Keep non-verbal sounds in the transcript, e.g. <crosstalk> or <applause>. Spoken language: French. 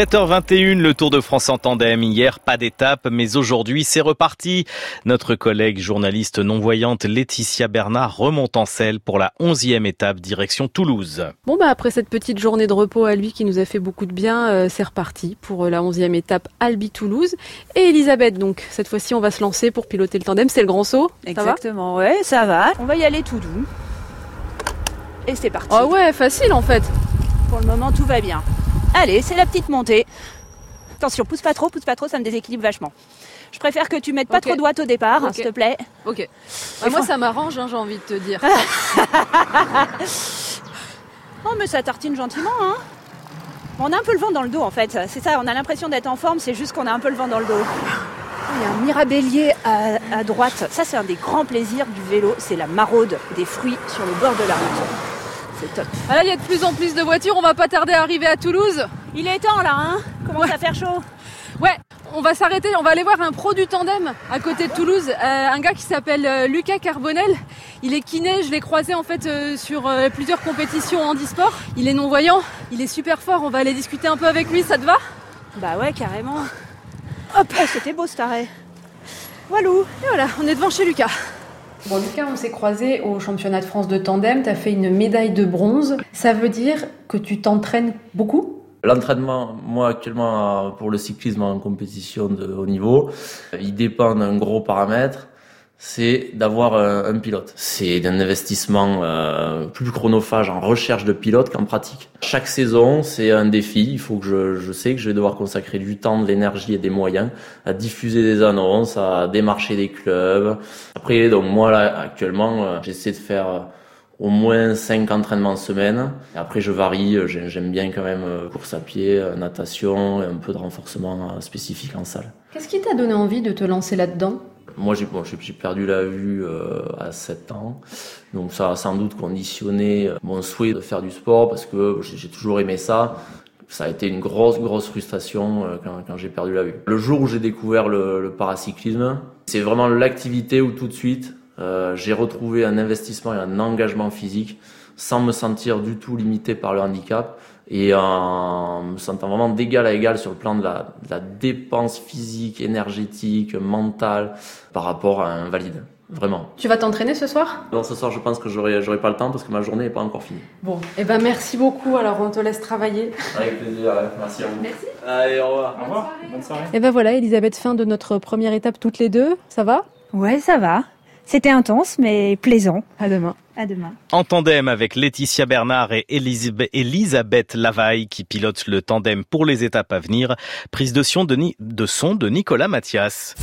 7h21, le Tour de France en tandem. Hier, pas d'étape, mais aujourd'hui, c'est reparti. Notre collègue journaliste non-voyante Laetitia Bernard remonte en selle pour la 11e étape direction Toulouse. Bon, bah, après cette petite journée de repos à lui qui nous a fait beaucoup de bien, euh, c'est reparti pour euh, la 11e étape Albi-Toulouse. Et Elisabeth, donc, cette fois-ci, on va se lancer pour piloter le tandem. C'est le grand saut. Exactement, ouais, ça va. On va y aller tout doux. Et c'est parti. Ah ouais, facile en fait. Pour le moment, tout va bien. Allez, c'est la petite montée. Attention, pousse pas trop, pousse pas trop, ça me déséquilibre vachement. Je préfère que tu mettes pas Ok. trop droite au départ, Ok. s'il te plaît. Ok. Bah, moi, ça m'arrange, hein, j'ai envie de te dire. <laughs> Oh, mais ça tartine gentiment, hein. On a un peu le vent dans le dos, en fait. C'est ça, on a l'impression d'être en forme, c'est juste qu'on a un peu le vent dans le dos. Il y a un mirabellier à, à droite. Ça, c'est un des grands plaisirs du vélo. C'est la maraude des fruits sur le bord de la route. C'est top. Ah là, il y a de plus en plus de voitures, on va pas tarder à arriver à Toulouse. Il est temps, là, hein Commence à faire chaud. Ouais, on va s'arrêter, on va aller voir un pro du tandem à côté de Toulouse, Euh, un gars qui s'appelle euh, Lucas Carbonel. Il est kiné, je l'ai croisé en fait euh, sur plusieurs compétitions en handisport. Il est non-voyant, il est super fort, on va aller discuter un peu avec lui, ça te va? Bah ouais, carrément. Hop, oh, c'était beau, cet arrêt. Walou. Et voilà, on est devant chez Lucas. Bon Lucas, on s'est croisé au championnat de France de tandem, tu as fait une médaille de bronze. Ça veut dire que tu t'entraînes beaucoup? L'entraînement, moi actuellement pour le cyclisme en compétition de haut niveau, il dépend d'un gros paramètre, c'est d'avoir un, un pilote. C'est un investissement euh, plus chronophage en recherche de pilote qu'en pratique. Chaque saison, c'est un défi. Il faut que je, je sais que je vais devoir consacrer du temps, de l'énergie et des moyens à diffuser des annonces, à démarcher des clubs. Après, donc moi là actuellement, euh, j'essaie de faire euh, au moins 5 entraînements semaine. Après, je varie. euh, j'ai- J'aime bien quand même euh, course à pied, euh, natation et un peu de renforcement euh, spécifique en salle. Qu'est-ce qui t'a donné envie de te lancer là-dedans? Moi, j'ai perdu la vue euh, à 7 ans. Donc ça a sans doute conditionné euh, mon souhait de faire du sport parce que j'ai toujours aimé ça. Ça a été une grosse, grosse frustration euh, quand, j'ai perdu la vue. Le jour où j'ai découvert le paracyclisme, c'est vraiment l'activité où tout de suite, euh, j'ai retrouvé un investissement et un engagement physique sans me sentir du tout limité par le handicap et en me sentant vraiment d'égal à égal sur le plan de la, de la dépense physique, énergétique, mentale par rapport à un valide. Vraiment. Tu vas t'entraîner ce soir? Non, ce soir, je pense que j'aurai, j'aurai pas le temps parce que ma journée n'est pas encore finie. Bon, eh ben merci beaucoup, alors on te laisse travailler. Avec plaisir, merci à vous. Merci. Allez, au revoir. Au revoir, bonne soirée. Et ben voilà, Elisabeth, fin de notre première étape toutes les deux, ça va? Ouais, ça va. C'était intense, mais plaisant. À demain. À demain. En tandem avec Laetitia Bernard et Elisabeth- Lavaille qui pilotent le tandem pour les étapes à venir. Prise de son de, Ni- de son de Nicolas Mathias.